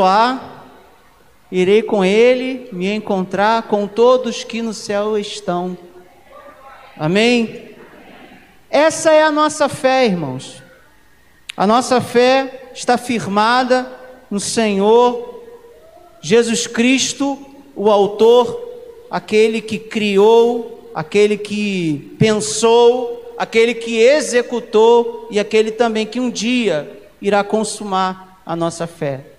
abençoar, irei com ele me encontrar com todos que no céu estão. Amém? Essa é a nossa fé, irmãos. A nossa fé está firmada no Senhor Jesus Cristo, o Autor, aquele que criou, aquele que pensou, aquele que executou e aquele também que um dia irá consumar a nossa fé.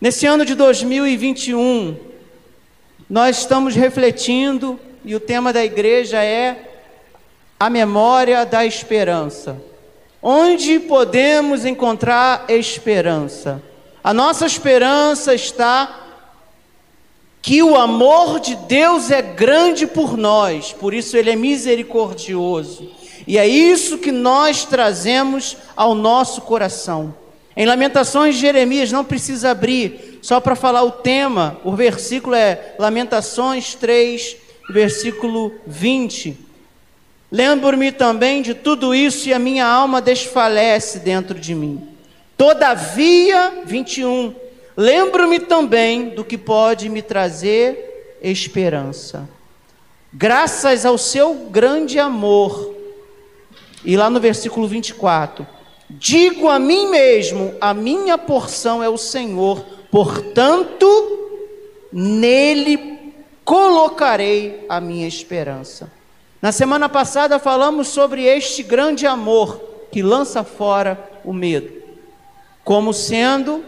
Nesse ano de 2021, nós estamos refletindo e o tema da igreja é a memória da esperança. Onde podemos encontrar esperança? A nossa esperança está que o amor de Deus é grande por nós, por isso ele é misericordioso. E é isso que nós trazemos ao nosso coração. Em Lamentações Jeremias, não precisa abrir, só para falar o tema, o versículo é Lamentações 3, versículo 20. Lembro-me também de tudo isso e a minha alma desfalece dentro de mim. Todavia, 21, lembro-me também do que pode me trazer esperança. Graças ao seu grande amor. E lá no versículo 24: Digo a mim mesmo: a minha porção é o Senhor, portanto, nele colocarei a minha esperança. Na semana passada falamos sobre este grande amor que lança fora o medo, como sendo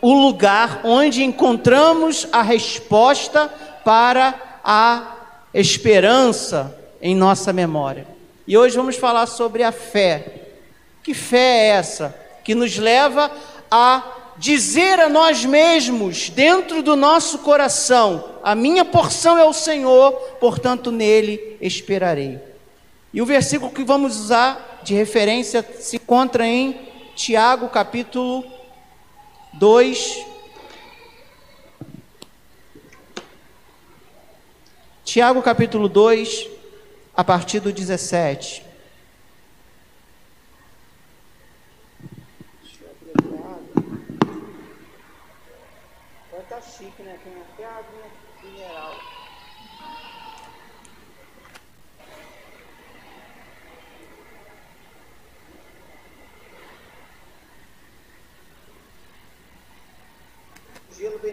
o lugar onde encontramos a resposta para a esperança em nossa memória. E hoje vamos falar sobre a fé. Que fé é essa que nos leva a dizer a nós mesmos, dentro do nosso coração: a minha porção é o Senhor, portanto nele esperarei. E o versículo que vamos usar de referência se encontra em Tiago, capítulo 2. Tiago, capítulo 2, a partir do 17.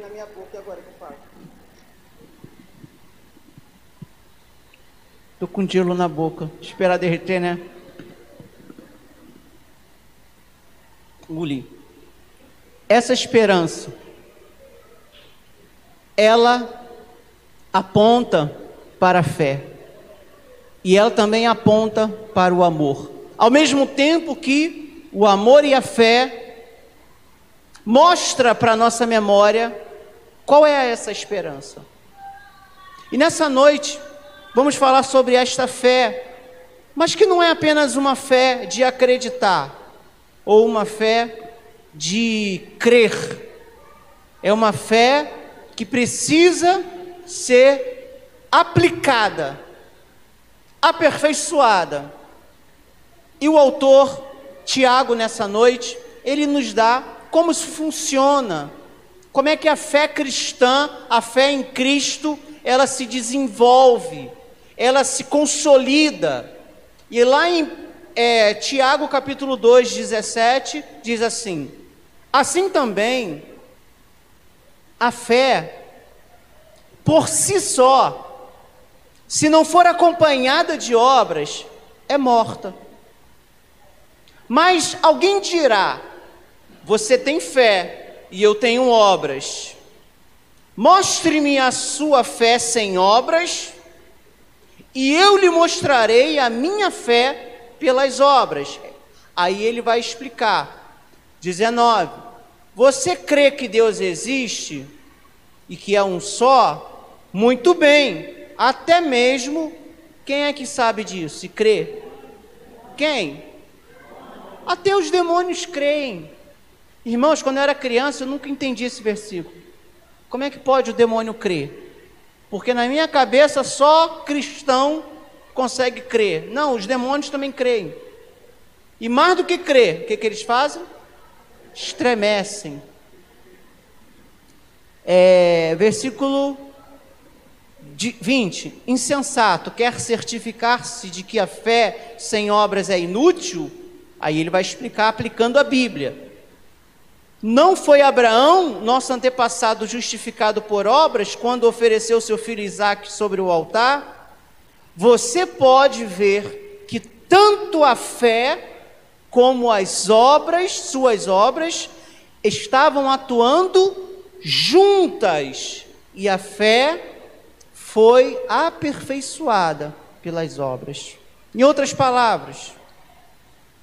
na minha boca e agora que eu faço? Tô com gelo na boca. Esperar derreter, né? Engoli. Essa esperança, ela aponta para a fé. E ela também aponta para o amor. Ao mesmo tempo que o amor e a fé mostra para a nossa memória qual é essa esperança? E nessa noite, vamos falar sobre esta fé, mas que não é apenas uma fé de acreditar, ou uma fé de crer, é uma fé que precisa ser aplicada, aperfeiçoada. E o autor, Tiago, nessa noite, ele nos dá como isso funciona. Como é que a fé cristã, a fé em Cristo, ela se desenvolve, ela se consolida. E lá em é, Tiago capítulo 2, 17, diz assim: Assim também, a fé, por si só, se não for acompanhada de obras, é morta. Mas alguém dirá: Você tem fé, e eu tenho obras. Mostre-me a sua fé sem obras, e eu lhe mostrarei a minha fé pelas obras. Aí ele vai explicar. 19. Você crê que Deus existe e que é um só? Muito bem. Até mesmo quem é que sabe disso e crê? Quem? Até os demônios creem. Irmãos, quando eu era criança, eu nunca entendi esse versículo. Como é que pode o demônio crer? Porque na minha cabeça só cristão consegue crer. Não, os demônios também creem. E mais do que crer, o que, que eles fazem? Estremecem. É, versículo 20: Insensato, quer certificar-se de que a fé sem obras é inútil? Aí ele vai explicar aplicando a Bíblia. Não foi Abraão, nosso antepassado, justificado por obras, quando ofereceu seu filho Isaque sobre o altar? Você pode ver que tanto a fé como as obras, suas obras, estavam atuando juntas, e a fé foi aperfeiçoada pelas obras. Em outras palavras,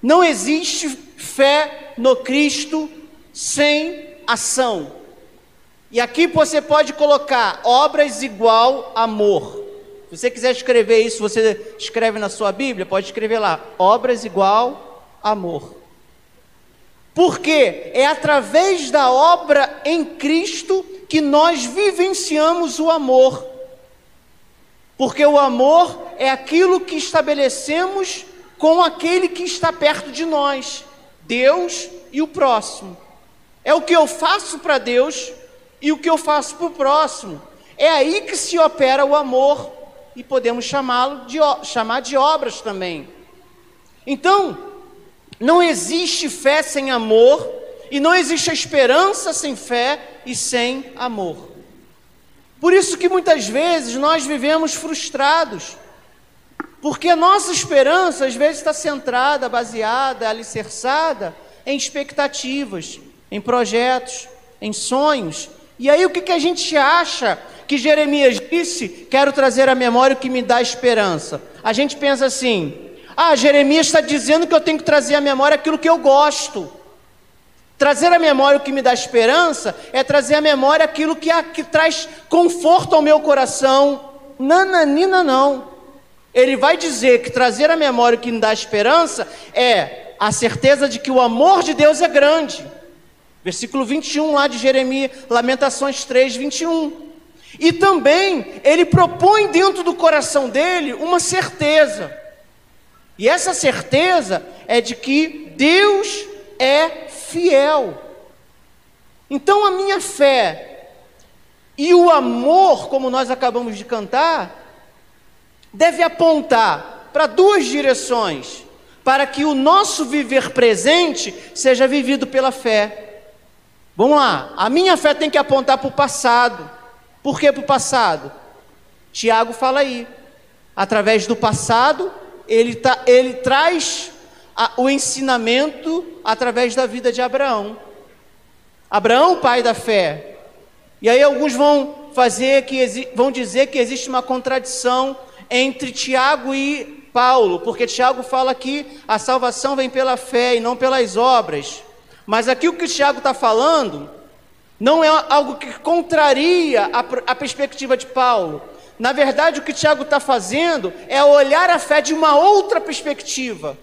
não existe fé no Cristo sem ação. E aqui você pode colocar obras igual amor. Se você quiser escrever isso, você escreve na sua Bíblia, pode escrever lá: obras igual amor. Porque é através da obra em Cristo que nós vivenciamos o amor. Porque o amor é aquilo que estabelecemos com aquele que está perto de nós, Deus e o próximo. É o que eu faço para Deus e o que eu faço para o próximo. É aí que se opera o amor e podemos chamá-lo de chamar de obras também. Então, não existe fé sem amor e não existe esperança sem fé e sem amor. Por isso que muitas vezes nós vivemos frustrados, porque a nossa esperança às vezes está centrada, baseada, alicerçada em expectativas em projetos, em sonhos. E aí o que, que a gente acha que Jeremias disse? Quero trazer à memória o que me dá esperança. A gente pensa assim: ah, Jeremias está dizendo que eu tenho que trazer à memória aquilo que eu gosto. Trazer à memória o que me dá esperança é trazer à memória aquilo que, que traz conforto ao meu coração. Nananina, não. Ele vai dizer que trazer à memória o que me dá esperança é a certeza de que o amor de Deus é grande Versículo 21 lá de Jeremias, Lamentações 3, 21. E também ele propõe dentro do coração dele uma certeza. E essa certeza é de que Deus é fiel. Então a minha fé e o amor, como nós acabamos de cantar, deve apontar para duas direções, para que o nosso viver presente seja vivido pela fé Vamos lá, a minha fé tem que apontar para o passado. Por que para o passado? Tiago fala aí. Através do passado, ele, tá, ele traz a, o ensinamento através da vida de Abraão. Abraão, pai da fé. E aí alguns vão fazer que vão dizer que existe uma contradição entre Tiago e Paulo, porque Tiago fala que a salvação vem pela fé e não pelas obras. Mas aqui o que o Tiago está falando não é algo que contraria a, a perspectiva de Paulo. Na verdade, o que Tiago está fazendo é olhar a fé de uma outra perspectiva.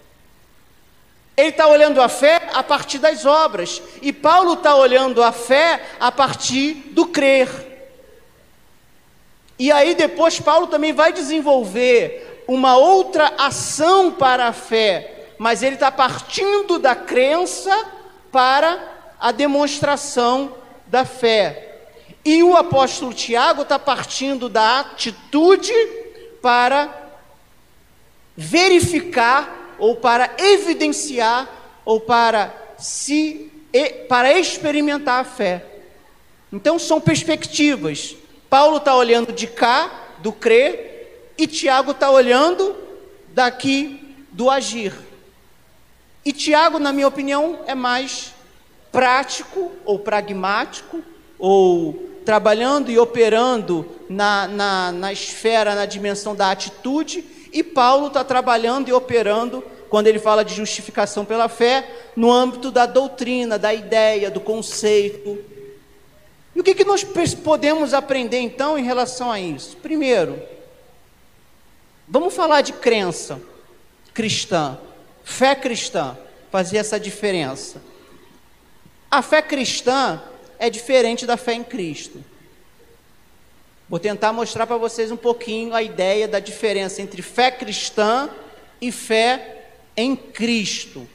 Ele está olhando a fé a partir das obras, e Paulo está olhando a fé a partir do crer. E aí depois Paulo também vai desenvolver uma outra ação para a fé, mas ele está partindo da crença para a demonstração da fé. E o apóstolo Tiago está partindo da atitude para verificar ou para evidenciar ou para se para experimentar a fé. Então são perspectivas. Paulo está olhando de cá, do crer, e Tiago está olhando daqui, do agir. E Tiago, na minha opinião, é mais prático ou pragmático, ou trabalhando e operando na, na, na esfera, na dimensão da atitude, e Paulo está trabalhando e operando, quando ele fala de justificação pela fé, no âmbito da doutrina, da ideia, do conceito. E o que, que nós podemos aprender então em relação a isso? Primeiro, vamos falar de crença cristã fé cristã, fazer essa diferença. A fé cristã é diferente da fé em Cristo. Vou tentar mostrar para vocês um pouquinho a ideia da diferença entre fé cristã e fé em Cristo.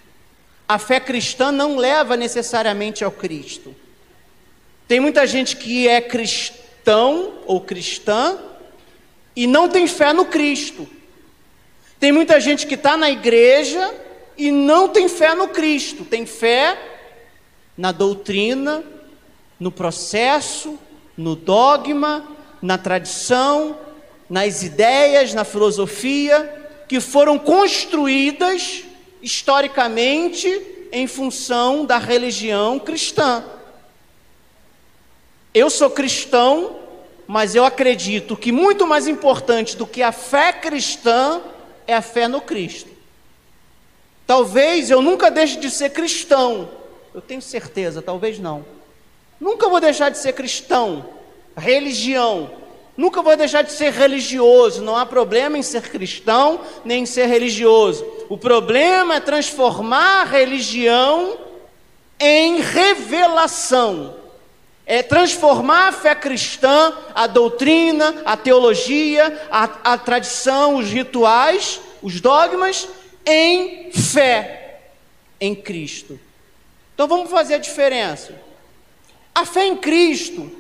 A fé cristã não leva necessariamente ao Cristo. Tem muita gente que é cristão ou cristã e não tem fé no Cristo. Tem muita gente que está na igreja e não tem fé no Cristo, tem fé na doutrina, no processo, no dogma, na tradição, nas ideias, na filosofia, que foram construídas historicamente em função da religião cristã. Eu sou cristão, mas eu acredito que muito mais importante do que a fé cristã é a fé no Cristo. Talvez eu nunca deixe de ser cristão, eu tenho certeza, talvez não. Nunca vou deixar de ser cristão, religião. Nunca vou deixar de ser religioso. Não há problema em ser cristão nem em ser religioso. O problema é transformar a religião em revelação. É transformar a fé cristã, a doutrina, a teologia, a, a tradição, os rituais, os dogmas, em fé em Cristo. Então vamos fazer a diferença. A fé em Cristo,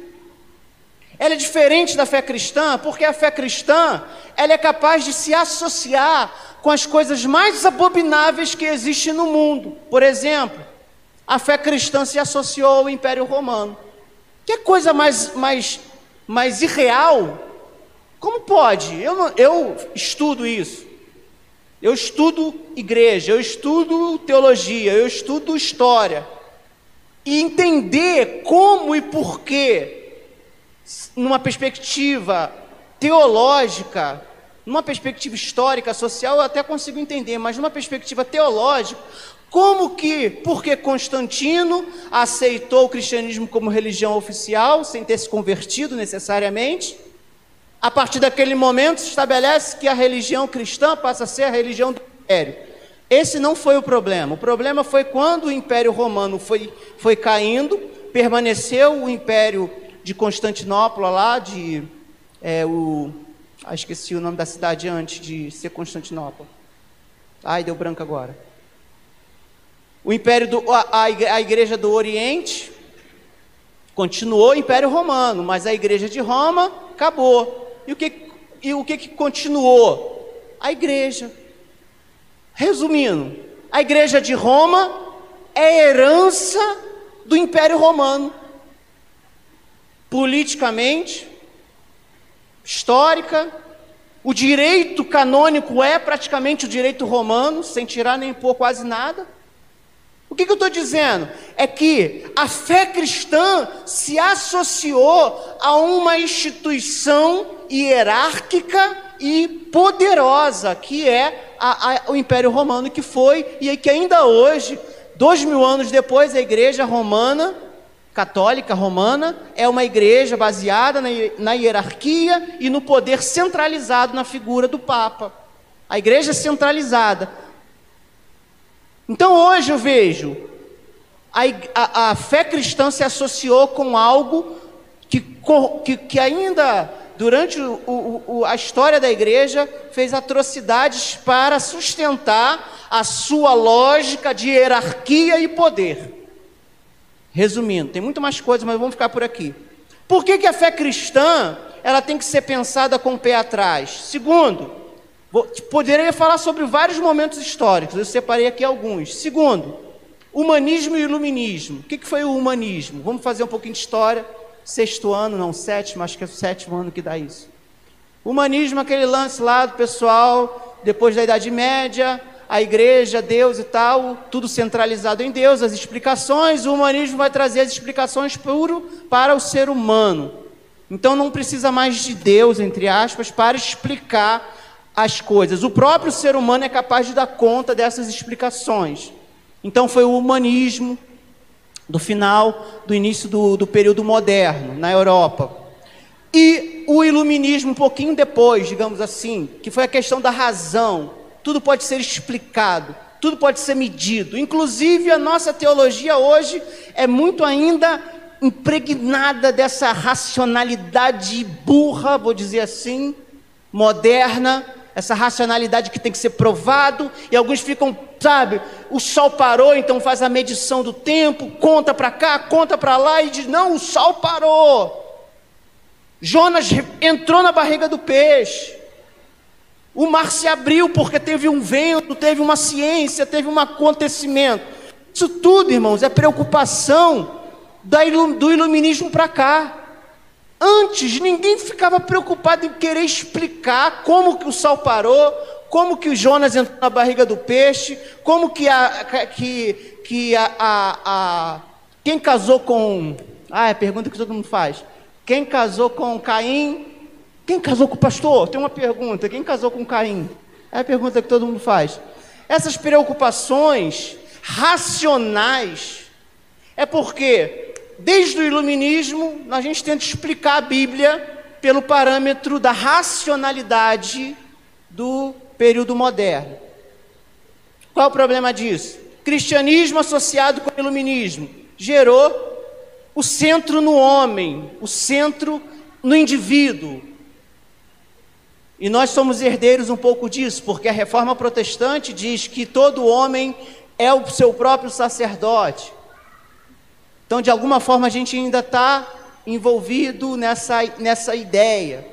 ela é diferente da fé cristã, porque a fé cristã, ela é capaz de se associar com as coisas mais abomináveis que existem no mundo. Por exemplo, a fé cristã se associou ao Império Romano. Que coisa mais, mais, mais irreal? Como pode? Eu, eu estudo isso. Eu estudo igreja, eu estudo teologia, eu estudo história. E entender como e porquê, numa perspectiva teológica, numa perspectiva histórica, social, eu até consigo entender, mas numa perspectiva teológica, como que, porque Constantino aceitou o cristianismo como religião oficial, sem ter se convertido necessariamente, a partir daquele momento, se estabelece que a religião cristã passa a ser a religião do império. Esse não foi o problema. O problema foi quando o Império Romano foi, foi caindo, permaneceu o Império de Constantinopla lá, de. É, o, ah, esqueci o nome da cidade antes de ser Constantinopla. Ai, deu branco agora. O Império do. A, a Igreja do Oriente continuou o Império Romano, mas a Igreja de Roma acabou. E o que, e o que, que continuou? A igreja. Resumindo, a igreja de Roma é herança do Império Romano. Politicamente, histórica, o direito canônico é praticamente o direito romano, sem tirar nem pôr quase nada. O que, que eu estou dizendo? É que a fé cristã se associou a uma instituição hierárquica e poderosa, que é a, a, o Império Romano, que foi e que ainda hoje, dois mil anos depois, a Igreja Romana, católica romana, é uma igreja baseada na, na hierarquia e no poder centralizado na figura do Papa. A igreja centralizada. Então hoje eu vejo a, a, a fé cristã se associou com algo que, que, que ainda durante o, o, a história da igreja fez atrocidades para sustentar a sua lógica de hierarquia e poder. Resumindo, tem muito mais coisas, mas vamos ficar por aqui. Por que, que a fé cristã ela tem que ser pensada com o pé atrás? Segundo, Poderia falar sobre vários momentos históricos, eu separei aqui alguns. Segundo, humanismo e iluminismo. O que foi o humanismo? Vamos fazer um pouquinho de história. Sexto ano, não sétimo, acho que é o sétimo ano que dá isso. Humanismo, aquele lance lá do pessoal, depois da Idade Média, a igreja, Deus e tal, tudo centralizado em Deus, as explicações. O humanismo vai trazer as explicações puro para o ser humano. Então não precisa mais de Deus, entre aspas, para explicar as coisas. O próprio ser humano é capaz de dar conta dessas explicações. Então foi o humanismo do final, do início do, do período moderno na Europa. E o iluminismo um pouquinho depois, digamos assim, que foi a questão da razão. Tudo pode ser explicado, tudo pode ser medido. Inclusive a nossa teologia hoje é muito ainda impregnada dessa racionalidade burra, vou dizer assim, moderna, essa racionalidade que tem que ser provado, e alguns ficam sabe? O sol parou, então faz a medição do tempo, conta para cá, conta para lá e diz: não, o sol parou. Jonas entrou na barriga do peixe. O mar se abriu porque teve um vento, teve uma ciência, teve um acontecimento. Isso tudo, irmãos, é preocupação do iluminismo para cá. Antes, ninguém ficava preocupado em querer explicar como que o sol parou, como que o Jonas entrou na barriga do peixe, como que a, que, que a, a, a quem casou com, ah, é a pergunta que todo mundo faz. Quem casou com Caim? Quem casou com o pastor? Tem uma pergunta. Quem casou com Caim? É a pergunta que todo mundo faz. Essas preocupações racionais é porque, desde o iluminismo, a gente tenta explicar a Bíblia pelo parâmetro da racionalidade do período moderno. Qual o problema disso? Cristianismo associado com o iluminismo gerou o centro no homem, o centro no indivíduo. E nós somos herdeiros um pouco disso, porque a reforma protestante diz que todo homem é o seu próprio sacerdote. Então, de alguma forma, a gente ainda está envolvido nessa, nessa ideia.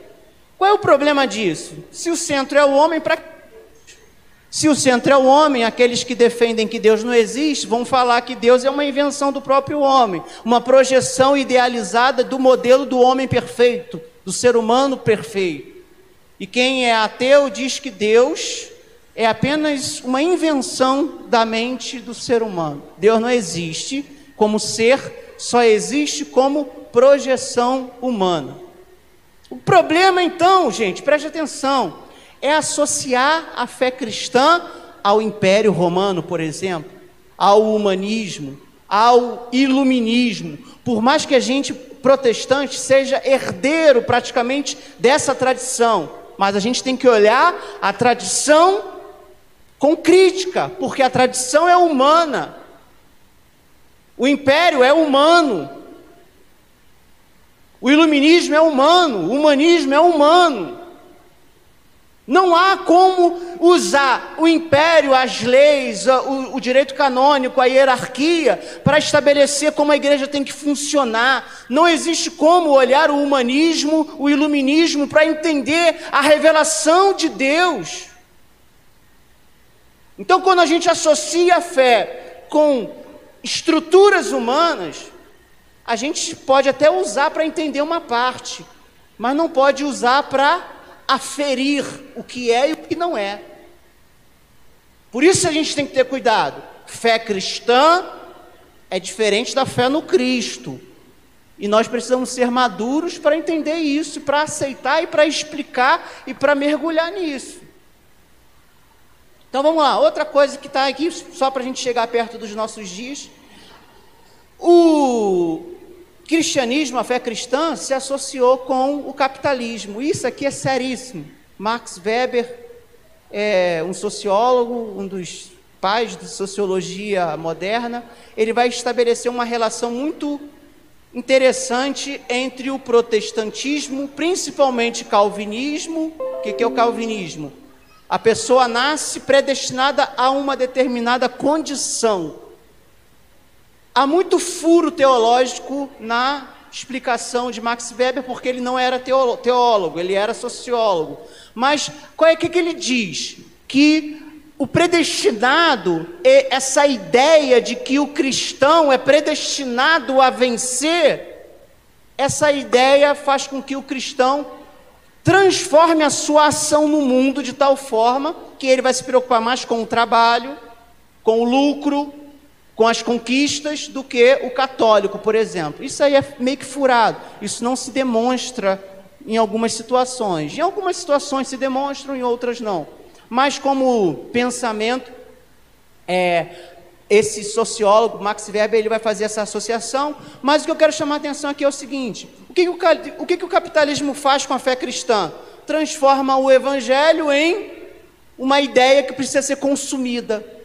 Qual é o problema disso? Se o centro é o homem, para se o centro é o homem, aqueles que defendem que Deus não existe vão falar que Deus é uma invenção do próprio homem, uma projeção idealizada do modelo do homem perfeito, do ser humano perfeito. E quem é ateu diz que Deus é apenas uma invenção da mente do ser humano. Deus não existe como ser, só existe como projeção humana. O problema então, gente, preste atenção, é associar a fé cristã ao Império Romano, por exemplo, ao humanismo, ao iluminismo. Por mais que a gente protestante seja herdeiro praticamente dessa tradição, mas a gente tem que olhar a tradição com crítica, porque a tradição é humana. O império é humano. O iluminismo é humano, o humanismo é humano. Não há como usar o império, as leis, o, o, direito canônico, a hierarquia, para estabelecer como a igreja tem que funcionar. Não existe como olhar o humanismo, o iluminismo, para entender a revelação de Deus. Então, quando a gente associa a fé com estruturas humanas, a gente pode até usar para entender uma parte, mas não pode usar para aferir o que é e o que não é. Por isso a gente tem que ter cuidado. Fé cristã é diferente da fé no Cristo. E nós precisamos ser maduros para entender isso, para aceitar e para explicar e para mergulhar nisso. Então vamos lá, outra coisa que está aqui, só para a gente chegar perto dos nossos dias. O cristianismo, a fé cristã, se associou com o capitalismo. Isso aqui é seríssimo. Max Weber é um sociólogo, um dos pais de sociologia moderna, ele vai estabelecer uma relação muito interessante entre o protestantismo, principalmente calvinismo. O que é o calvinismo? A pessoa nasce predestinada a uma determinada condição. Há muito furo teológico na explicação de Max Weber, porque ele não era teólogo, ele era sociólogo. Mas qual é que, que ele diz? Que o predestinado, é essa ideia de que o cristão é predestinado a vencer, essa ideia faz com que o cristão transforme a sua ação no mundo de tal forma que ele vai se preocupar mais com o trabalho, com o lucro, com as conquistas do que o católico, por exemplo. Isso aí é meio que furado. Isso não se demonstra em algumas situações. Em algumas situações se demonstram, em outras não. Mas como pensamento, é, esse sociólogo, Max Weber, ele vai fazer essa associação. Mas o que eu quero chamar a atenção aqui é o seguinte: o que, o, o, que o capitalismo faz com a fé cristã? Transforma o evangelho em uma ideia que precisa ser consumida.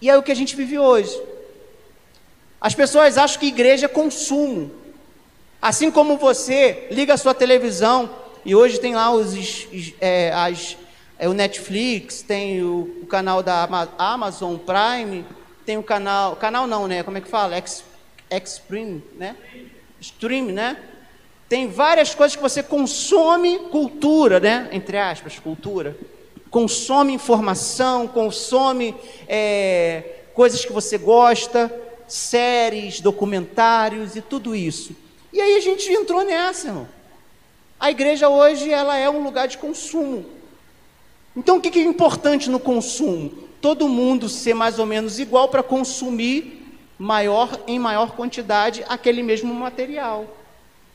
E é o que a gente vive hoje. As pessoas acham que igreja é consumo. Assim como você liga a sua televisão e hoje tem lá os, é, as, é o Netflix, tem o, o canal da Amazon Prime, tem o canal, canal não, né? Como é que fala? X, Xstream, né? Stream, né? Tem várias coisas que você consome cultura, né? Entre aspas, cultura. Consome informação, consome é, coisas que você gosta, séries, documentários e tudo isso. E aí a gente entrou nessa, irmão. A igreja hoje ela é um lugar de consumo. Então o que é importante no consumo? Todo mundo ser mais ou menos igual para consumir maior em maior quantidade aquele mesmo material.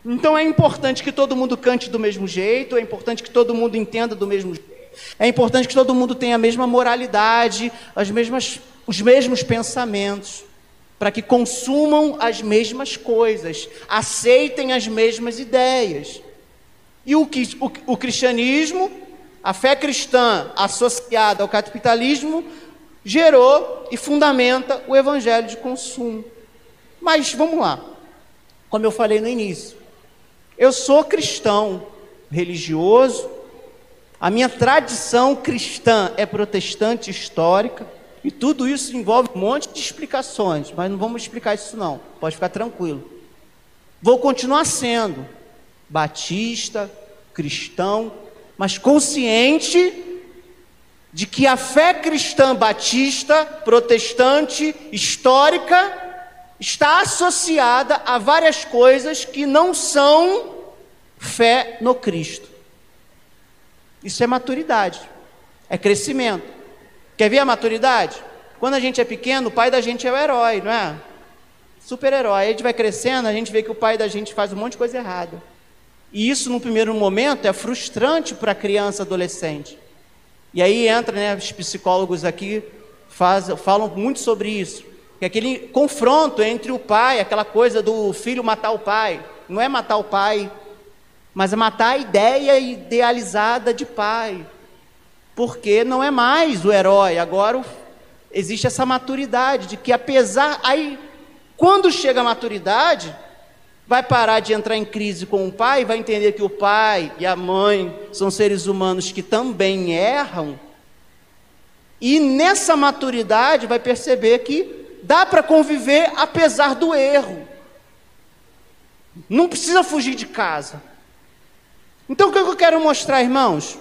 Então é importante que todo mundo cante do mesmo jeito, é importante que todo mundo entenda do mesmo jeito, é importante que todo mundo tenha a mesma moralidade, as mesmas, os mesmos pensamentos, para que consumam as mesmas coisas, aceitem as mesmas ideias. E o, o, o cristianismo, a fé cristã associada ao capitalismo, gerou e fundamenta o evangelho de consumo. Mas vamos lá, como eu falei no início, eu sou cristão, religioso, a minha tradição cristã é protestante histórica, e tudo isso envolve um monte de explicações, mas não vamos explicar isso não, pode ficar tranquilo. Vou continuar sendo batista, cristão, mas consciente de que a fé cristã batista, protestante, histórica, está associada a várias coisas que não são fé no Cristo. Isso é maturidade, é crescimento. Quer ver a maturidade? Quando a gente é pequeno, o pai da gente é o herói, não é? Super-herói. Aí a gente vai crescendo, a gente vê que o pai da gente faz um monte de coisa errada. E isso, no primeiro momento, é frustrante para a criança, adolescente. E aí entra, né, os psicólogos aqui faz, falam muito sobre isso. Que aquele confronto entre o pai, aquela coisa do filho matar o pai. Não é matar o pai, mas é matar a ideia idealizada de pai. Porque não é mais o herói, agora existe essa maturidade de que apesar aí quando chega a maturidade, vai parar de entrar em crise com o pai, vai entender que o pai e a mãe são seres humanos que também erram, e nessa maturidade vai perceber que dá para conviver apesar do erro. Não precisa fugir de casa. Então o que eu quero mostrar, irmãos,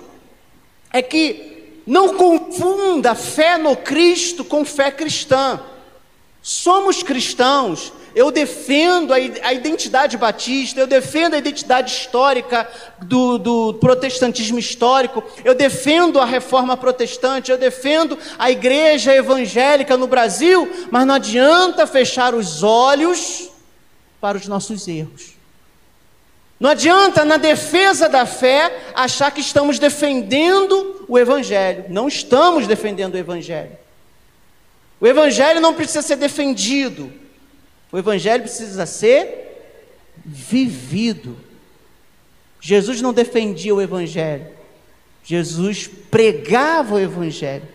é que não confunda fé no Cristo com fé cristã. Somos cristãos, eu defendo a identidade batista, eu defendo a identidade histórica do, do, protestantismo histórico, eu defendo a reforma protestante, eu defendo a igreja evangélica no Brasil, mas não adianta fechar os olhos para os nossos erros. Não adianta, na defesa da fé, achar que estamos defendendo o Evangelho. Não estamos defendendo o Evangelho. O Evangelho não precisa ser defendido, o Evangelho precisa ser vivido. Jesus não defendia o Evangelho, Jesus pregava o Evangelho,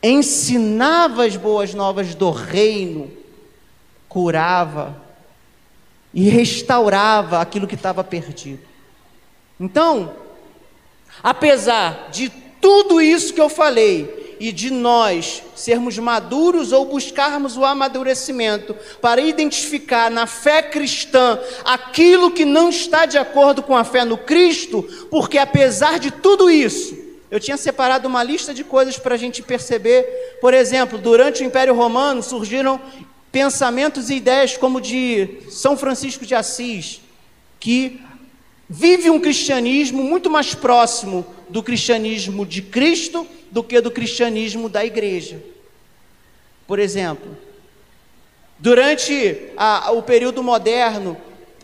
ensinava as boas novas do reino, curava e restaurava aquilo que estava perdido. Então, apesar de tudo isso que eu falei, e de nós sermos maduros ou buscarmos o amadurecimento para identificar na fé cristã aquilo que não está de acordo com a fé no Cristo, porque apesar de tudo isso, eu tinha separado uma lista de coisas para a gente perceber. Por exemplo, durante o Império Romano surgiram pensamentos e ideias como de São Francisco de Assis, que vive um cristianismo muito mais próximo do cristianismo de Cristo do que do cristianismo da igreja. Por exemplo, durante a, o período moderno,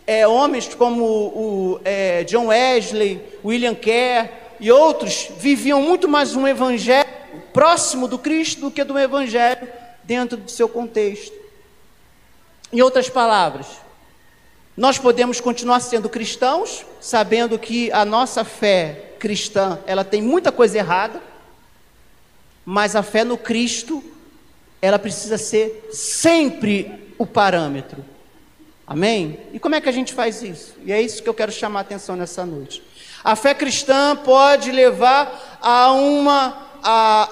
é, homens como o, é, John Wesley, William Kerr e outros viviam muito mais um evangelho próximo do Cristo do que do evangelho dentro do seu contexto. Em outras palavras, nós podemos continuar sendo cristãos, sabendo que a nossa fé cristã, ela tem muita coisa errada, mas a fé no Cristo, ela precisa ser sempre o parâmetro. Amém? E como é que a gente faz isso? E é isso que eu quero chamar a atenção nessa noite. A fé cristã pode levar a uma, a,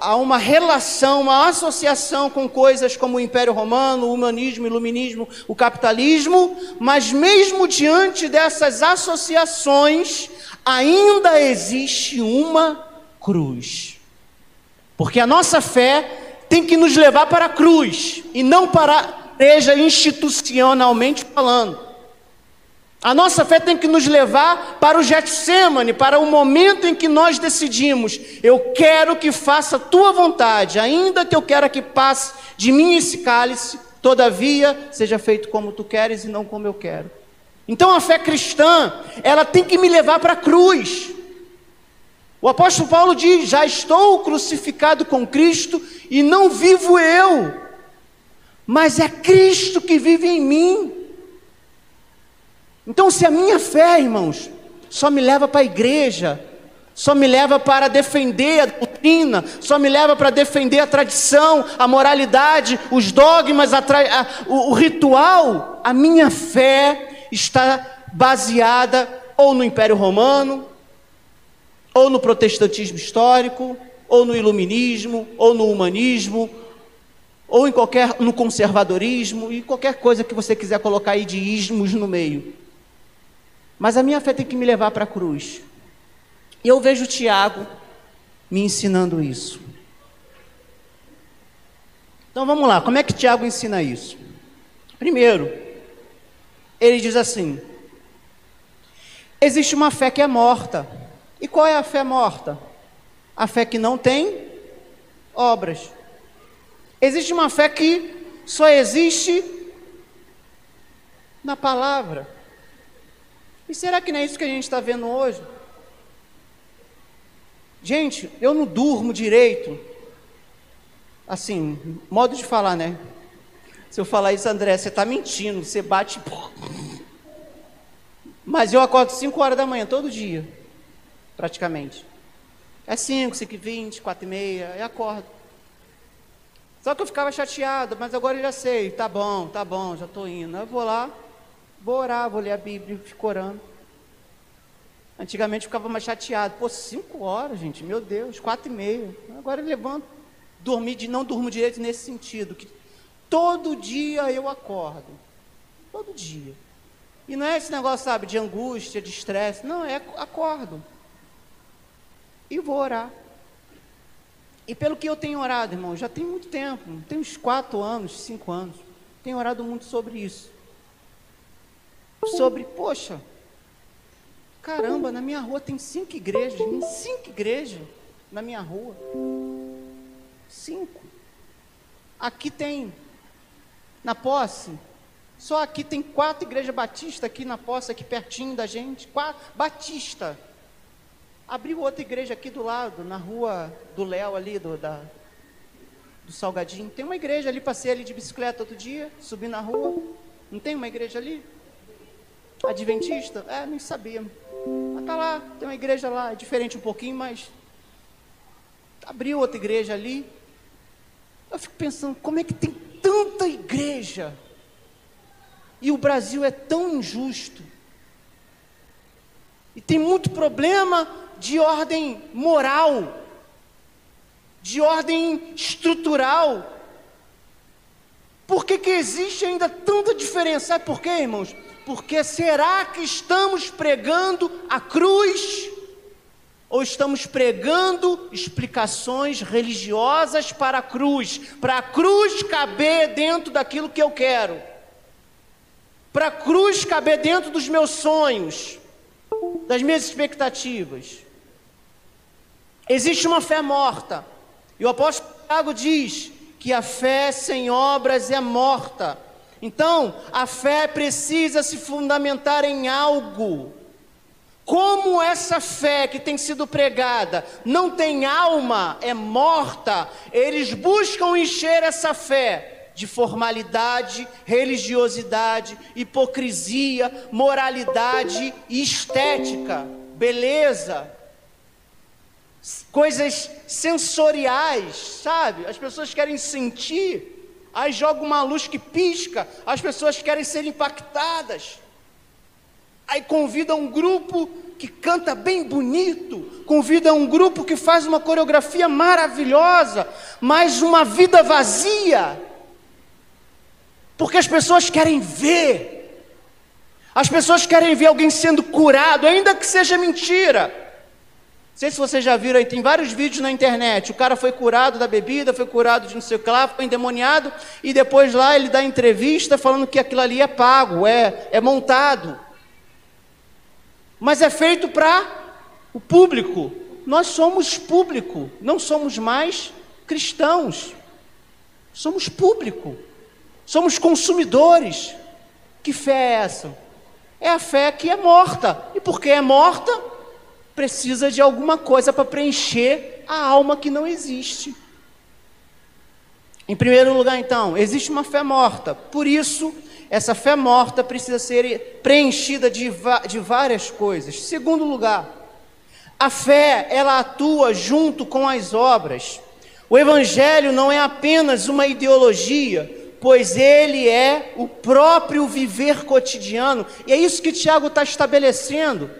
a, a uma relação, uma associação com coisas como o Império Romano, o humanismo, o iluminismo, o capitalismo, mas mesmo diante dessas associações, ainda existe uma cruz. Porque a nossa fé tem que nos levar para a cruz e não para a igreja institucionalmente falando. A nossa fé tem que nos levar para o Getsemane, para o momento em que nós decidimos: eu quero que faça a tua vontade, ainda que eu quero que passe de mim esse cálice, todavia seja feito como tu queres e não como eu quero. Então a fé cristã, ela tem que me levar para a cruz. O apóstolo Paulo diz: Já estou crucificado com Cristo e não vivo eu, mas é Cristo que vive em mim. Então, se a minha fé, irmãos, só me leva para a igreja, só me leva para defender a doutrina, só me leva para defender a tradição, a moralidade, os dogmas, a a, o, o ritual, a minha fé está baseada ou no Império Romano, ou no protestantismo histórico, ou no iluminismo, ou no humanismo, ou em qualquer no conservadorismo e qualquer coisa que você quiser colocar aí de ismos no meio. Mas a minha fé tem que me levar para a cruz. E eu vejo Tiago me ensinando isso. Então vamos lá, como é que Tiago ensina isso? Primeiro, ele diz assim: existe uma fé que é morta. E qual é a fé morta? A fé que não tem obras. Existe uma fé que só existe na palavra. E será que não é isso que a gente está vendo hoje? Gente, eu não durmo direito. Assim, modo de falar, né? Se eu falar isso, André, você está mentindo, você bate. Mas eu acordo 5 horas da manhã todo dia, praticamente. É 5, 5 e 20, 4 e meia, eu acordo. Só que eu ficava chateado, mas agora eu já sei, tá bom, tá bom, já estou indo. Eu vou lá, Vou orar, vou ler a Bíblia, fico orando. Antigamente ficava mais chateado. Pô, cinco horas, gente, meu Deus, quatro e meia. Agora eu levanto, dormir, de, não durmo direito nesse sentido. Que todo dia eu acordo. Todo dia. E não é esse negócio, sabe, de angústia, de estresse. Não, é acordo. E vou orar. E pelo que eu tenho orado, irmão, já tem muito tempo, tem uns quatro anos, cinco anos. Tenho orado muito sobre isso sobre, poxa, caramba, na minha rua tem cinco igrejas, cinco igrejas na minha rua. Cinco. Aqui tem, na posse, só aqui tem quatro igrejas batistas aqui na posse, aqui pertinho da gente. Quatro, batista. Abriu outra igreja aqui do lado, na rua do Léo ali, do, da, do Salgadinho. Tem uma igreja ali, passei ali de bicicleta outro dia, subi na rua. Não tem uma igreja ali? Adventista? É, nem sabia. Mas tá lá, tem uma igreja lá, é diferente um pouquinho, mas abriu outra igreja ali. Eu fico pensando, como é que tem tanta igreja? E o Brasil é tão injusto. E tem muito problema de ordem moral, de ordem estrutural. Por que, que existe ainda tanta diferença? Sabe por quê, irmãos? Porque será que estamos pregando a cruz? Ou estamos pregando explicações religiosas para a cruz? Para a cruz caber dentro daquilo que eu quero. Para a cruz caber dentro dos meus sonhos, das minhas expectativas. Existe uma fé morta. E o apóstolo Tiago diz que a fé sem obras é morta. Então, a fé precisa se fundamentar em algo. Como essa fé que tem sido pregada não tem alma, é morta, eles buscam encher essa fé de formalidade, religiosidade, hipocrisia, moralidade e estética, beleza, coisas sensoriais, sabe? As pessoas querem sentir aí joga uma luz que pisca, as pessoas querem ser impactadas. Aí convida um grupo que canta bem bonito, convida um grupo que faz uma coreografia maravilhosa, mas uma vida vazia. Porque as pessoas querem ver. As pessoas querem ver alguém sendo curado, ainda que seja mentira. Não sei se vocês já viram, tem vários vídeos na internet. O cara foi curado da bebida, foi curado de não sei o que lá, foi endemoniado, e depois lá ele dá entrevista falando que aquilo ali é pago, é, é montado. Mas é feito para o público. Nós somos público, não somos mais cristãos. Somos público. Somos consumidores. Que fé é essa? É a fé que é morta. E porque é morta, precisa de alguma coisa para preencher a alma que não existe. Em primeiro lugar, então, existe uma fé morta. Por isso, essa fé morta precisa ser preenchida de, de várias coisas. Segundo lugar, a fé, ela atua junto com as obras. O evangelho não é apenas uma ideologia, pois ele é o próprio viver cotidiano. E é isso que Tiago está estabelecendo.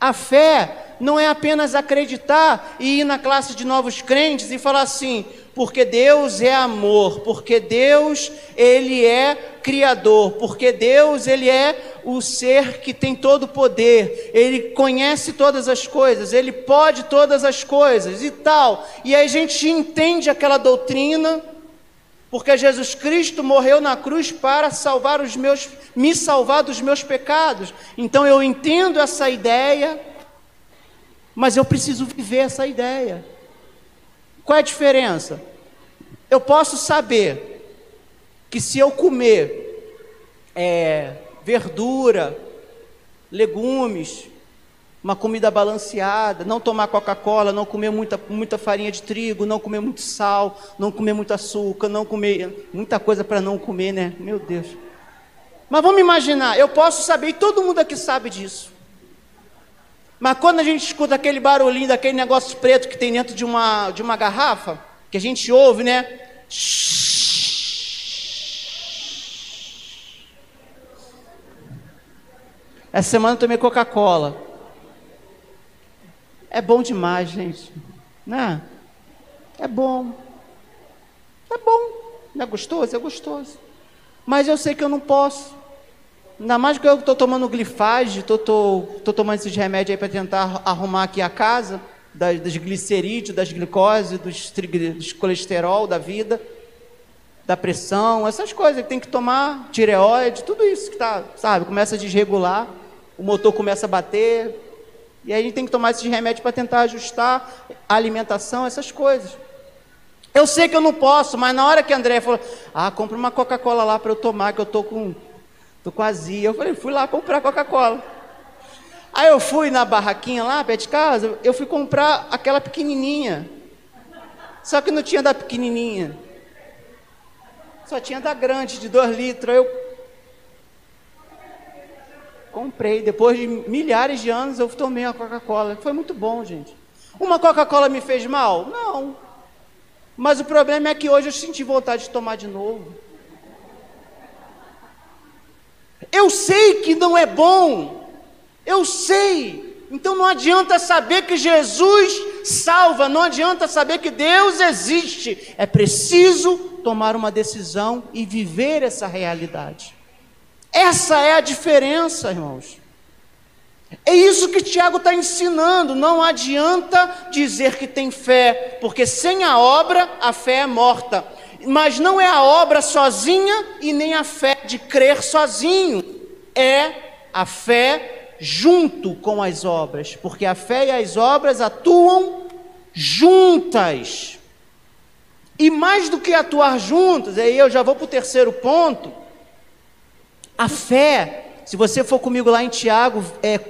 A fé não é apenas acreditar e ir na classe de novos crentes e falar assim, porque Deus é amor, porque Deus ele é criador, porque Deus ele é o ser que tem todo o poder, ele conhece todas as coisas, ele pode todas as coisas e tal. E aí a gente entende aquela doutrina, porque Jesus Cristo morreu na cruz para salvar os meus, me salvar dos meus pecados. Então eu entendo essa ideia, mas eu preciso viver essa ideia. Qual é a diferença? Eu posso saber que se eu comer é, verdura, legumes, uma comida balanceada, não tomar Coca-Cola, não comer muita, muita farinha de trigo, não comer muito sal, não comer muito açúcar, não comer muita coisa para não comer, né? Meu Deus. Mas vamos imaginar, eu posso saber, e todo mundo aqui sabe disso. Mas quando a gente escuta aquele barulhinho daquele negócio preto que tem dentro de uma, de uma garrafa, que a gente ouve, né? Essa semana eu tomei Coca-Cola. É bom demais, gente. Né? É bom. É bom. Não é gostoso? É gostoso. Mas eu sei que eu não posso. Ainda mais que eu estou tomando glifage, estou tomando esses remédios aí para tentar arrumar aqui a casa, das, das glicerídeos, das glicose, dos, dos colesterol da vida, da pressão, essas coisas que tem que tomar, tireoide, tudo isso que está, sabe, começa a desregular, o motor começa a bater, e aí a gente tem que tomar esses remédios para tentar ajustar a alimentação, essas coisas. Eu sei que eu não posso, mas na hora que André falou, ah, compra uma Coca-Cola lá para eu tomar, que eu estou com Tô azia. Eu falei, fui lá comprar Coca-Cola. Aí eu fui na barraquinha lá, perto de casa, eu fui comprar aquela pequenininha. Só que não tinha da pequenininha. Só tinha da grande, de 2 litros. Eu comprei. Depois de milhares de anos, eu tomei a Coca-Cola. Foi muito bom, gente. Uma Coca-Cola me fez mal? Não. Mas o problema é que hoje eu senti vontade de tomar de novo. Eu sei que não é bom, eu sei. Então não adianta saber que Jesus salva, não adianta saber que Deus existe. É preciso tomar uma decisão e viver essa realidade. Essa é a diferença, irmãos. É isso que Tiago está ensinando. Não adianta dizer que tem fé, porque sem a obra a fé é morta. Mas não é a obra sozinha e nem a fé de crer sozinho. É a fé junto com as obras, porque a fé e as obras atuam juntas. E mais do que atuar juntas, aí eu já vou para o terceiro ponto. A fé, se você for comigo lá em Tiago é,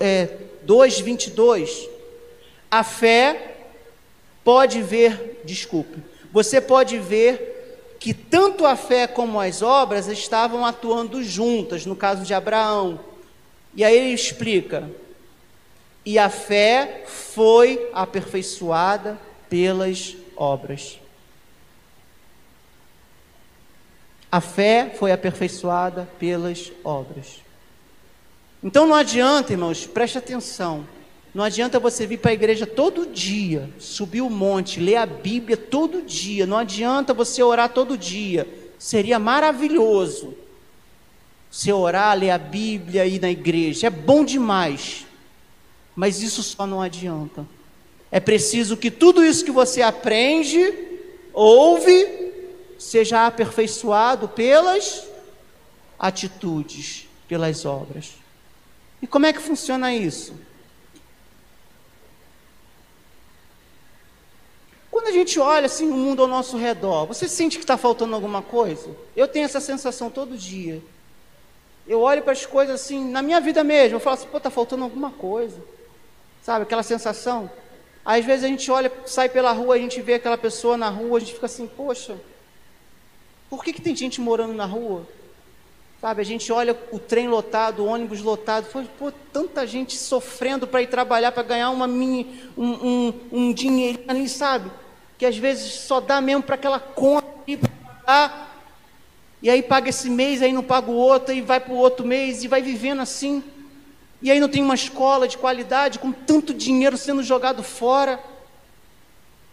é, 2, 22, a fé pode ver, desculpe, você pode ver que tanto a fé como as obras estavam atuando juntas, no caso de Abraão. E aí ele explica: e a fé foi aperfeiçoada pelas obras. A fé foi aperfeiçoada pelas obras. Então não adianta, irmãos, preste atenção. Não adianta você vir para a igreja todo dia, subir o monte, ler a Bíblia todo dia. Não adianta você orar todo dia. Seria maravilhoso você orar, ler a Bíblia e ir na igreja. É bom demais. Mas isso só não adianta. É preciso que tudo isso que você aprende, ouve, seja aperfeiçoado pelas atitudes, pelas obras. E como é que funciona isso? Quando a gente olha assim o mundo ao nosso redor, você sente que está faltando alguma coisa? Eu tenho essa sensação todo dia. Eu olho para as coisas assim, na minha vida mesmo, eu falo assim, pô, está faltando alguma coisa. Sabe, aquela sensação? Às vezes a gente olha, sai pela rua, a gente vê aquela pessoa na rua, a gente fica assim, poxa, por que, que tem gente morando na rua? Sabe, a gente olha o trem lotado, o ônibus lotado, pô, tanta gente sofrendo para ir trabalhar, para ganhar uma mini, um, um, um dinheiro ali, sabe? Que às vezes só dá mesmo para aquela conta para pagar, e aí paga esse mês, aí não paga o outro, e vai para o outro mês, e vai vivendo assim. E aí não tem uma escola de qualidade, com tanto dinheiro sendo jogado fora.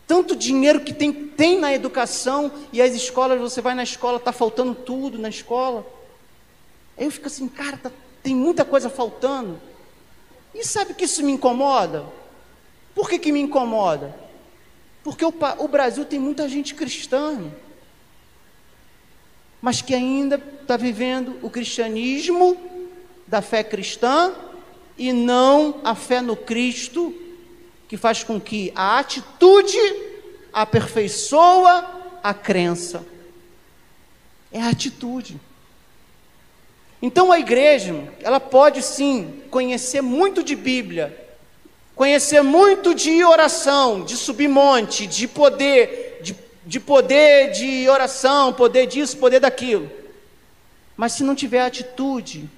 Tanto dinheiro que tem, tem na educação, e as escolas, você vai na escola, está faltando tudo na escola. Aí eu fico assim, cara, tá, tem muita coisa faltando. E sabe que isso me incomoda? Por que, que me incomoda? Porque o, o Brasil tem muita gente cristã, mas que ainda está vivendo o cristianismo da fé cristã e não a fé no Cristo, que faz com que a atitude aperfeiçoa a crença. É a atitude. Então a igreja, ela pode sim conhecer muito de Bíblia, conhecer muito de oração, de subir monte, de poder, de, de poder de oração, poder disso, poder daquilo. Mas se não tiver atitude,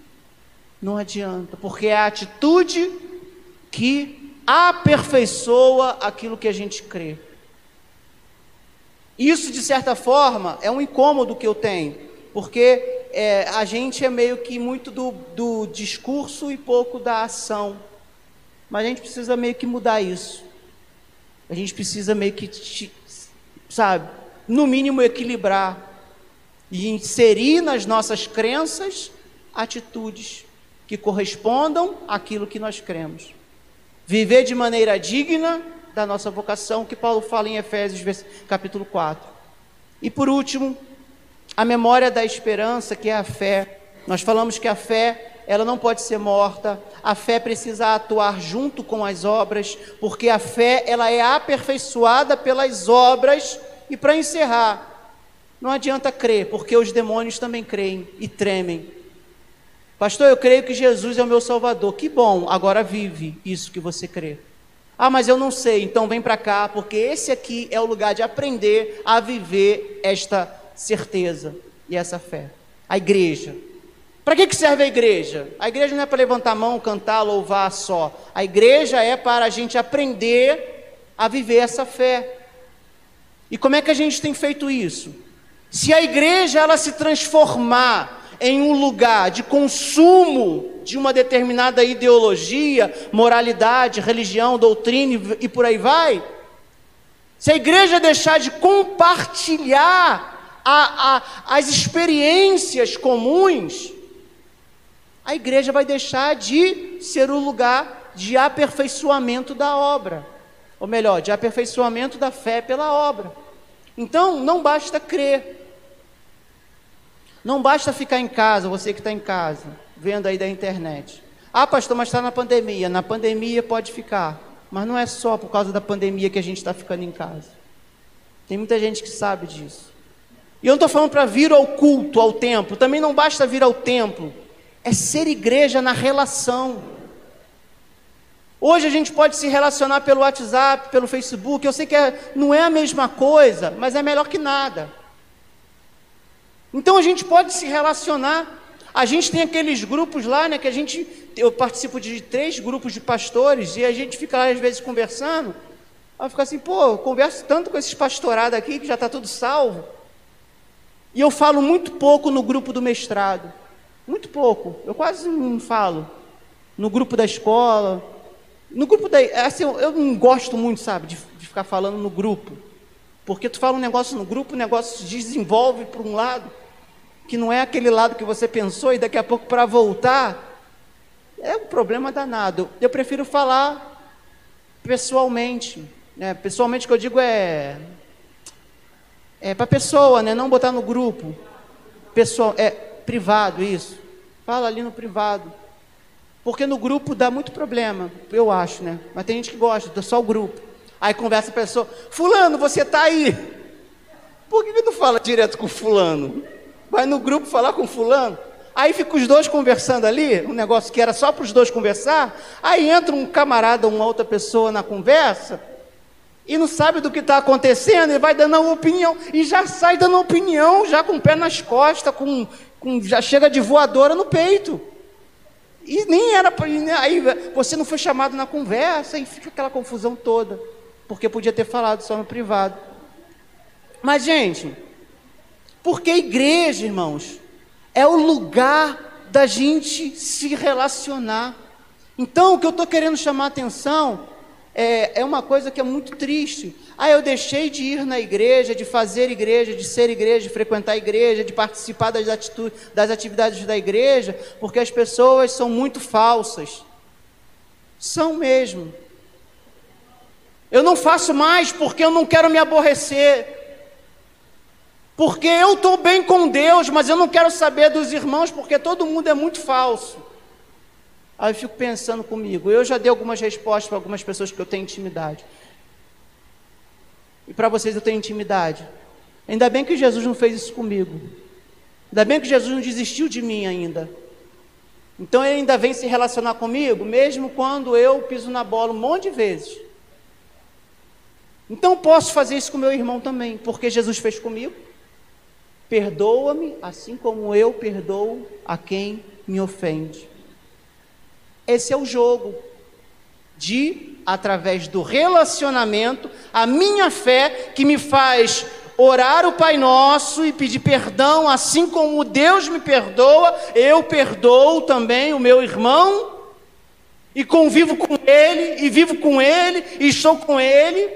não adianta, porque é a atitude que aperfeiçoa aquilo que a gente crê. Isso, de certa forma, é um incômodo que eu tenho, porque é, a gente é meio que muito do, do discurso e pouco da ação. Mas a gente precisa meio que mudar isso. A gente precisa meio que, sabe, no mínimo equilibrar e inserir nas nossas crenças atitudes que correspondam àquilo que nós cremos. Viver de maneira digna da nossa vocação, que Paulo fala em Efésios capítulo 4. E por último, a memória da esperança, que é a fé. Nós falamos que a fé, ela não pode ser morta. A fé precisa atuar junto com as obras, porque a fé, ela é aperfeiçoada pelas obras. E para encerrar, não adianta crer, porque os demônios também creem e tremem. Pastor, eu creio que Jesus é o meu Salvador. Que bom, agora vive isso que você crê. Ah, mas eu não sei, então vem para cá, porque esse aqui é o lugar de aprender a viver esta certeza e essa fé. A igreja. Para que, que serve a igreja? A igreja não é para levantar a mão, cantar, louvar só. A igreja é para a gente aprender a viver essa fé. E como é que a gente tem feito isso? Se a igreja ela se transformar em um lugar de consumo de uma determinada ideologia, moralidade, religião, doutrina e por aí vai, se a igreja deixar de compartilhar a, a, as experiências comuns, a igreja vai deixar de ser o lugar de aperfeiçoamento da obra, ou melhor, de aperfeiçoamento da fé pela obra. Então, não basta crer, não basta ficar em casa, você que está em casa, vendo aí da internet. Ah, pastor, mas está na pandemia. Na pandemia pode ficar, mas não é só por causa da pandemia que a gente está ficando em casa. Tem muita gente que sabe disso. E eu não estou falando para vir ao culto, ao templo, também não basta vir ao templo, é ser igreja na relação. Hoje a gente pode se relacionar pelo WhatsApp, pelo Facebook, eu sei que é, não é a mesma coisa, mas é melhor que nada. Então a gente pode se relacionar. A gente tem aqueles grupos lá, né, que a gente, eu participo de três grupos de pastores e a gente fica lá às vezes conversando. Aí fica assim, pô, eu converso tanto com esses pastorados aqui que já está tudo salvo. E eu falo muito pouco no grupo do mestrado. Muito pouco. Eu quase não falo. No grupo da escola. No grupo da. Assim, eu não gosto muito, sabe, de, de ficar falando no grupo. Porque tu fala um negócio no grupo, o negócio se desenvolve para um lado, que não é aquele lado que você pensou, e daqui a pouco para voltar, é um problema danado. Eu prefiro falar pessoalmente. Né? Pessoalmente que eu digo é. É para pessoa, né? não botar no grupo. Pessoal, é privado isso. Fala ali no privado. Porque no grupo dá muito problema, eu acho, né? Mas tem gente que gosta, só o grupo. Aí conversa a pessoa, fulano, você está aí. Por que, que tu fala direto com fulano? Vai no grupo falar com fulano. Aí fica os dois conversando ali, um negócio que era só para os dois conversar. Aí entra um camarada, uma outra pessoa na conversa, e não sabe do que está acontecendo, e vai dando uma opinião, e já sai dando opinião, já com o pé nas costas, com, com, já chega de voadora no peito. E nem era para. Aí você não foi chamado na conversa, e fica aquela confusão toda porque podia ter falado só no privado. Mas, gente, porque igreja, irmãos, é o lugar da gente se relacionar. Então, o que eu estou querendo chamar a atenção é, é uma coisa que é muito triste. Ah, eu deixei de ir na igreja, de fazer igreja, de ser igreja, de frequentar a igreja, de participar das, atitudes, das atividades da igreja, porque as pessoas são muito falsas. São mesmo. Eu não faço mais porque eu não quero me aborrecer. Porque eu estou bem com Deus, mas eu não quero saber dos irmãos, porque todo mundo é muito falso. Aí eu fico pensando comigo. Eu já dei algumas respostas para algumas pessoas que eu tenho intimidade. E para vocês eu tenho intimidade. Ainda bem que Jesus não fez isso comigo. Ainda bem que Jesus não desistiu de mim ainda. Então ele ainda vem se relacionar comigo, mesmo quando eu piso na bola um monte de vezes. Então posso fazer isso com meu irmão também, porque Jesus fez comigo. Perdoa-me, assim como eu perdoo a quem me ofende. Esse é o jogo de, através do relacionamento, a minha fé que me faz orar o Pai Nosso e pedir perdão, assim como Deus me perdoa, eu perdoo também o meu irmão e convivo com ele e vivo com ele e estou com ele.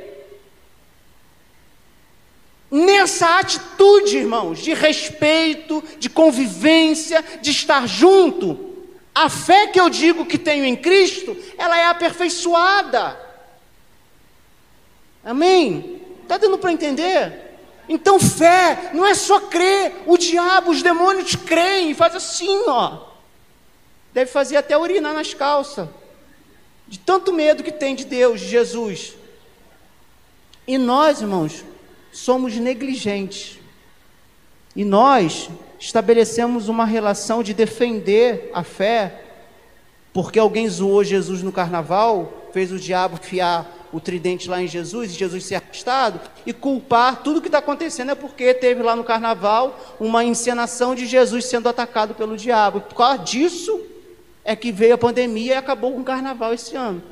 Nessa atitude, irmãos, de respeito, de convivência, de estar junto, a fé que eu digo que tenho em Cristo, ela é aperfeiçoada. Amém? Está dando para entender? Então, fé não é só crer, o diabo, os demônios creem e faz assim, ó. Deve fazer até urinar nas calças, de tanto medo que tem de Deus, de Jesus. E nós, irmãos, somos negligentes. E nós estabelecemos uma relação de defender a fé, porque alguém zoou Jesus no carnaval, fez o diabo fiar o tridente lá em Jesus e Jesus ser arrastado, e culpar tudo que está acontecendo é porque teve lá no carnaval uma encenação de Jesus sendo atacado pelo diabo. Por causa disso é que veio a pandemia e acabou com o carnaval esse ano.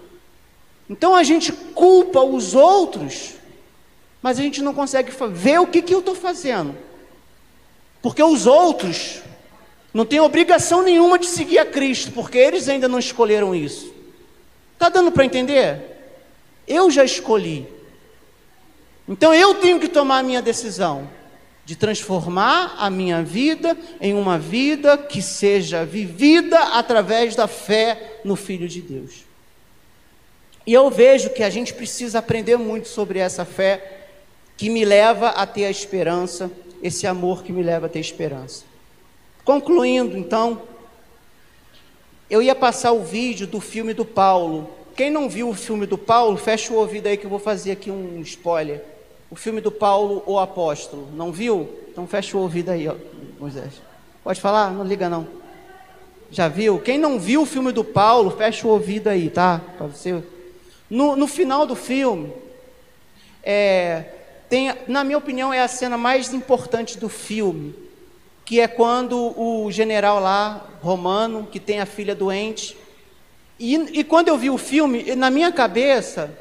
Então a gente culpa os outros mas a gente não consegue ver o que, que eu estou fazendo. Porque os outros não têm obrigação nenhuma de seguir a Cristo, porque eles ainda não escolheram isso. Está dando para entender? Eu já escolhi. Então eu tenho que tomar a minha decisão de transformar a minha vida em uma vida que seja vivida através da fé no Filho de Deus. E eu vejo que a gente precisa aprender muito sobre essa fé que me leva a ter a esperança, esse amor que me leva a ter esperança. Concluindo, então, eu ia passar o vídeo do filme do Paulo. Quem não viu o filme do Paulo, fecha o ouvido aí que eu vou fazer aqui um spoiler. O filme do Paulo, o Apóstolo. Não viu? Então fecha o ouvido aí, ó, Moisés. Pode falar? Não liga não. Já viu? Quem não viu o filme do Paulo, fecha o ouvido aí, tá? Para você. No, no final do filme, é, tem, na minha opinião, é a cena mais importante do filme, que é quando o general lá, romano, que tem a filha doente, e, e quando eu vi o filme, na minha cabeça,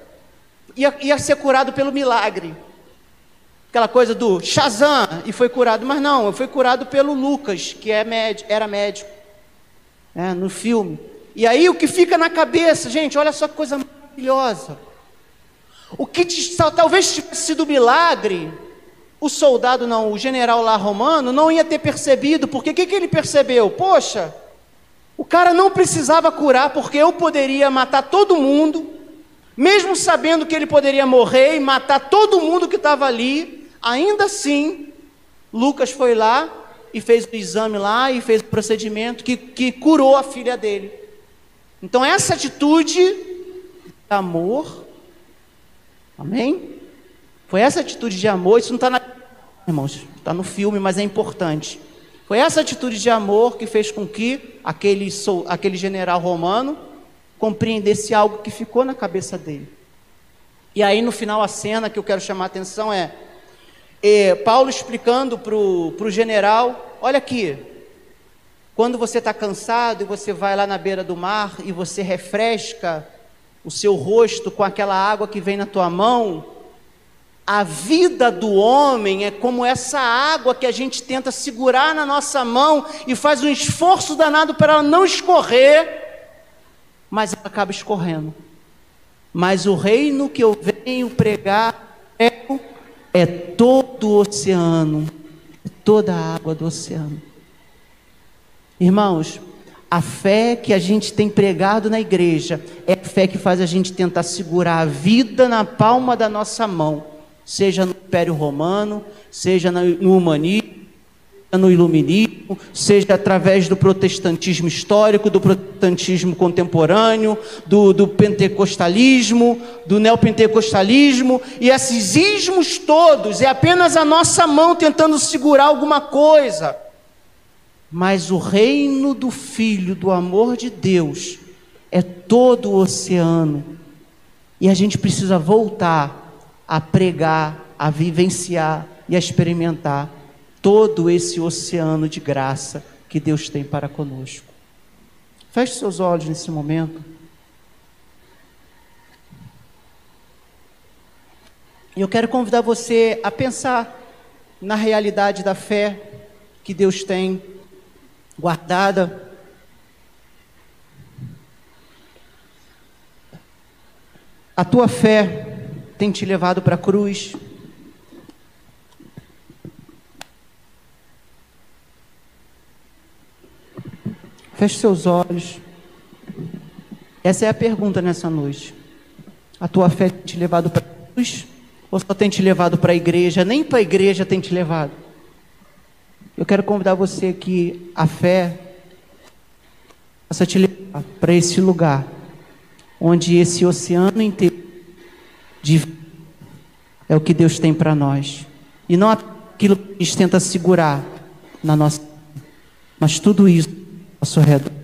ia, ia ser curado pelo milagre. aquela coisa do Shazam e foi curado, mas não, foi curado pelo Lucas, que é médico, era médico, né, no filme. E aí o que fica na cabeça, gente, olha só que coisa maravilhosa. O que talvez tivesse sido milagre, o soldado não, o general lá romano não ia ter percebido, porque o que, que ele percebeu? Poxa, o cara não precisava curar, porque eu poderia matar todo mundo, mesmo sabendo que ele poderia morrer e matar todo mundo que estava ali, ainda assim, Lucas foi lá e fez o exame lá e fez o procedimento que, que curou a filha dele. Então, essa atitude de amor, amém? Foi essa atitude de amor, isso não está na. Irmãos, está no filme, mas é importante. Foi essa atitude de amor que fez com que aquele, aquele general romano compreendesse algo que ficou na cabeça dele. E aí, no final, a cena que eu quero chamar a atenção é, é Paulo explicando para o general: olha aqui, quando você está cansado e você vai lá na beira do mar e você refresca o seu rosto com aquela água que vem na tua mão, a vida do homem é como essa água que a gente tenta segurar na nossa mão e faz um esforço danado para ela não escorrer, mas ela acaba escorrendo. Mas o reino que eu venho pregar é todo o oceano, é toda a água do oceano. Irmãos, a fé que a gente tem pregado na igreja é fé que faz a gente tentar segurar a vida na palma da nossa mão seja no Império Romano, seja no humanismo, no iluminismo, seja através do protestantismo histórico, do protestantismo contemporâneo, do, do pentecostalismo, do neopentecostalismo, e esses ismos todos é apenas a nossa mão tentando segurar alguma coisa. Mas o reino do Filho, do amor de Deus, é todo o oceano. E a gente precisa voltar a pregar, a vivenciar e a experimentar todo esse oceano de graça que Deus tem para conosco. Feche seus olhos nesse momento. E eu quero convidar você a pensar na realidade da fé que Deus tem guardada. A tua fé tem te levado para a cruz. Feche seus olhos. Essa é a pergunta nessa noite. A tua fé tem te levado para a cruz? Ou só tem te levado para a igreja? Nem para a igreja tem te levado. Eu quero convidar você que a fé possa te levar para esse lugar, onde esse oceano inteiro de é o que Deus tem para nós. E não aquilo que a gente tenta segurar na nossa, mas tudo isso ao seu redor.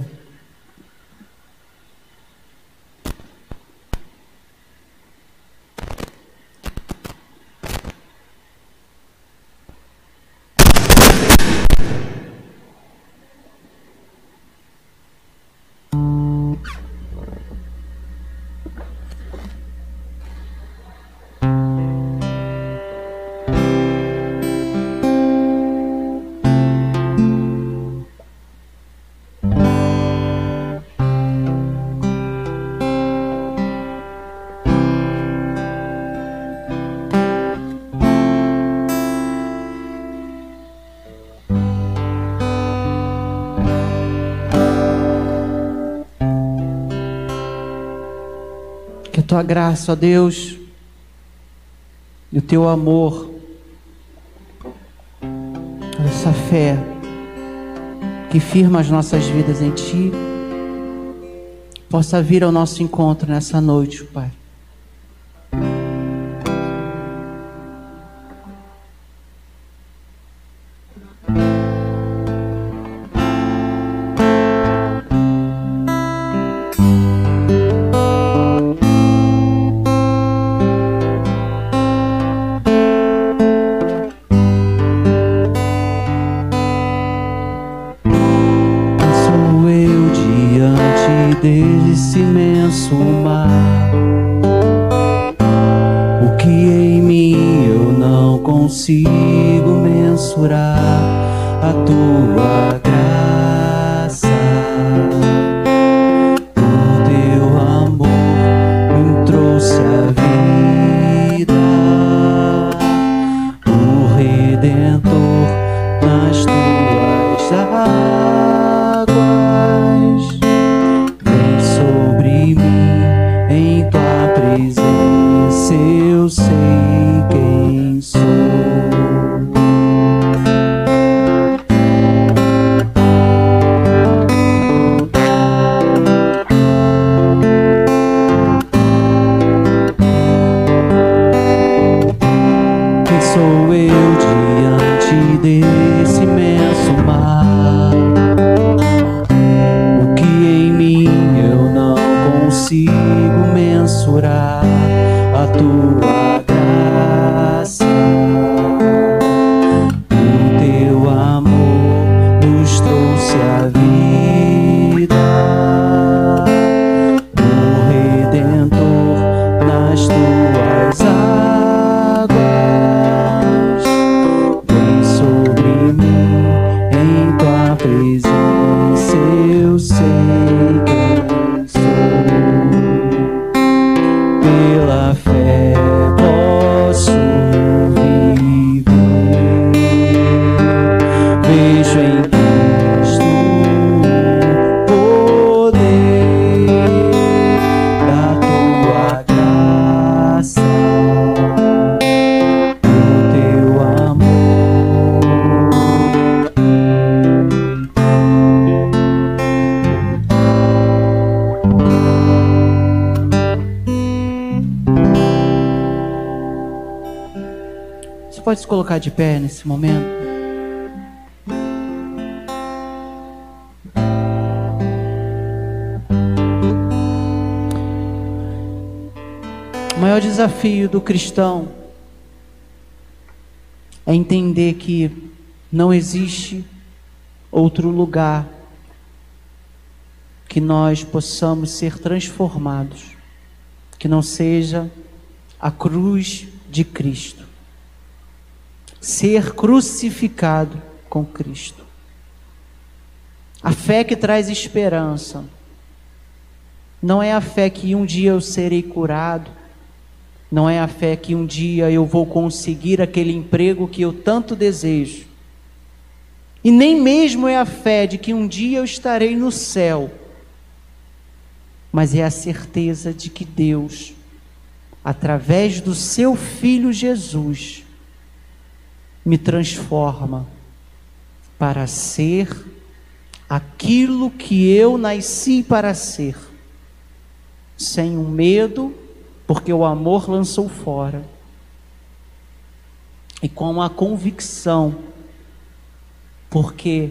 Tua graça, ó Deus, e o teu amor, essa fé que firma as nossas vidas em Ti, possa vir ao nosso encontro nessa noite, Pai. Você pode se colocar de pé nesse momento? O maior desafio do cristão é entender que não existe outro lugar que nós possamos ser transformados que não seja a cruz de Cristo. Ser crucificado com Cristo. A fé que traz esperança não é a fé que um dia eu serei curado, não é a fé que um dia eu vou conseguir aquele emprego que eu tanto desejo. E nem mesmo é a fé de que um dia eu estarei no céu, mas é a certeza de que Deus, através do seu Filho Jesus, me transforma para ser aquilo que eu nasci para ser, sem um medo, porque o amor lançou fora, e com a convicção, porque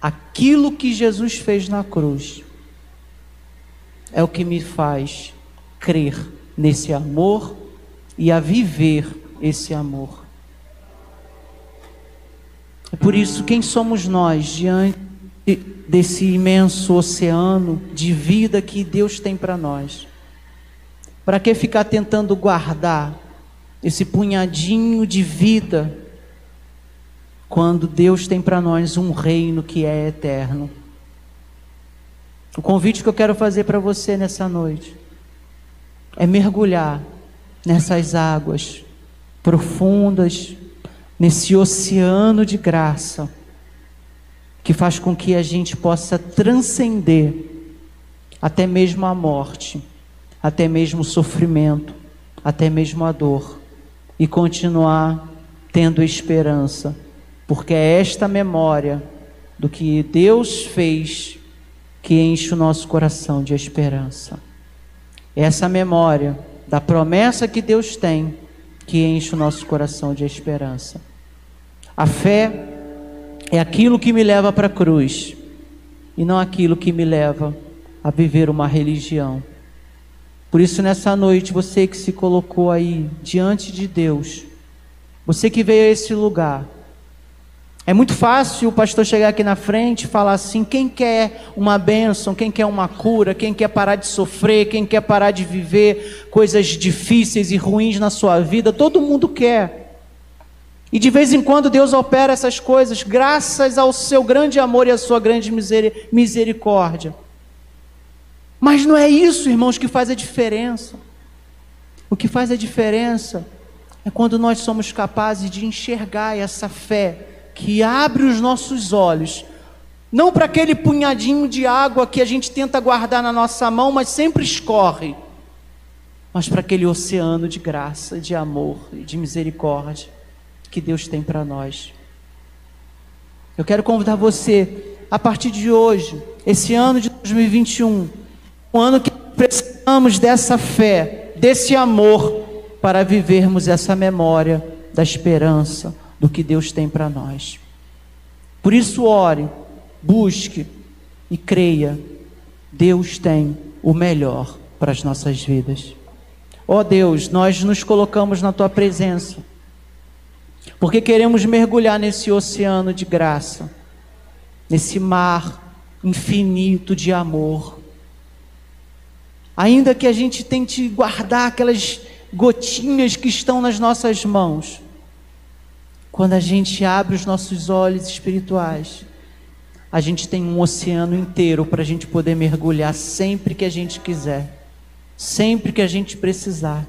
aquilo que Jesus fez na cruz é o que me faz crer nesse amor e a viver esse amor. É por isso, quem somos nós diante desse imenso oceano de vida que Deus tem para nós? Para que ficar tentando guardar esse punhadinho de vida quando Deus tem para nós um reino que é eterno? O convite que eu quero fazer para você nessa noite é mergulhar nessas águas profundas, nesse oceano de graça, que faz com que a gente possa transcender até mesmo a morte, até mesmo o sofrimento, até mesmo a dor, e continuar tendo esperança, porque é esta memória do que Deus fez que enche o nosso coração de esperança. Essa memória da promessa que Deus tem que enche o nosso coração de esperança. A fé é aquilo que me leva para a cruz e não aquilo que me leva a viver uma religião. Por isso, nessa noite, você que se colocou aí diante de Deus, você que veio a esse lugar, é muito fácil o pastor chegar aqui na frente e falar assim: quem quer uma bênção, quem quer uma cura, quem quer parar de sofrer, quem quer parar de viver coisas difíceis e ruins na sua vida, todo mundo quer. E de vez em quando Deus opera essas coisas, graças ao seu grande amor e à sua grande misericórdia. Mas não é isso, irmãos, que faz a diferença. O que faz a diferença é quando nós somos capazes de enxergar essa fé que abre os nossos olhos, não para aquele punhadinho de água que a gente tenta guardar na nossa mão, mas sempre escorre, mas para aquele oceano de graça, de amor e de misericórdia que Deus tem para nós. Eu quero convidar você, a partir de hoje, esse ano de 2021, um ano que precisamos dessa fé, desse amor, para vivermos essa memória da esperança do que Deus tem para nós. Por isso, ore, busque e creia. Deus tem o melhor para as nossas vidas. Ó oh Deus, nós nos colocamos na tua presença porque queremos mergulhar nesse oceano de graça, nesse mar infinito de amor. Ainda que a gente tente guardar aquelas gotinhas que estão nas nossas mãos, quando a gente abre os nossos olhos espirituais, a gente tem um oceano inteiro para a gente poder mergulhar sempre que a gente quiser, sempre que a gente precisar.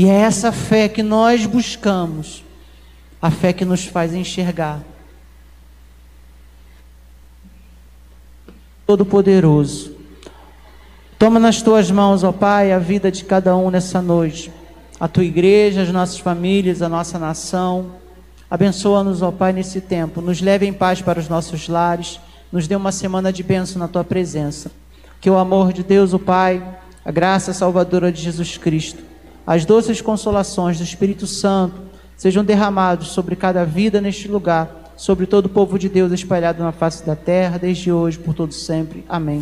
E é essa fé que nós buscamos, a fé que nos faz enxergar. Todo-Poderoso. Toma nas tuas mãos, ó Pai, a vida de cada um nessa noite. A tua igreja, as nossas famílias, a nossa nação. Abençoa-nos, ó Pai, nesse tempo. Nos leve em paz para os nossos lares. Nos dê uma semana de bênção na tua presença. Que o amor de Deus, o Pai, a graça salvadora de Jesus Cristo as doces consolações do Espírito Santo sejam derramados sobre cada vida neste lugar, sobre todo o povo de Deus espalhado na face da terra, desde hoje, por todo sempre. Amém.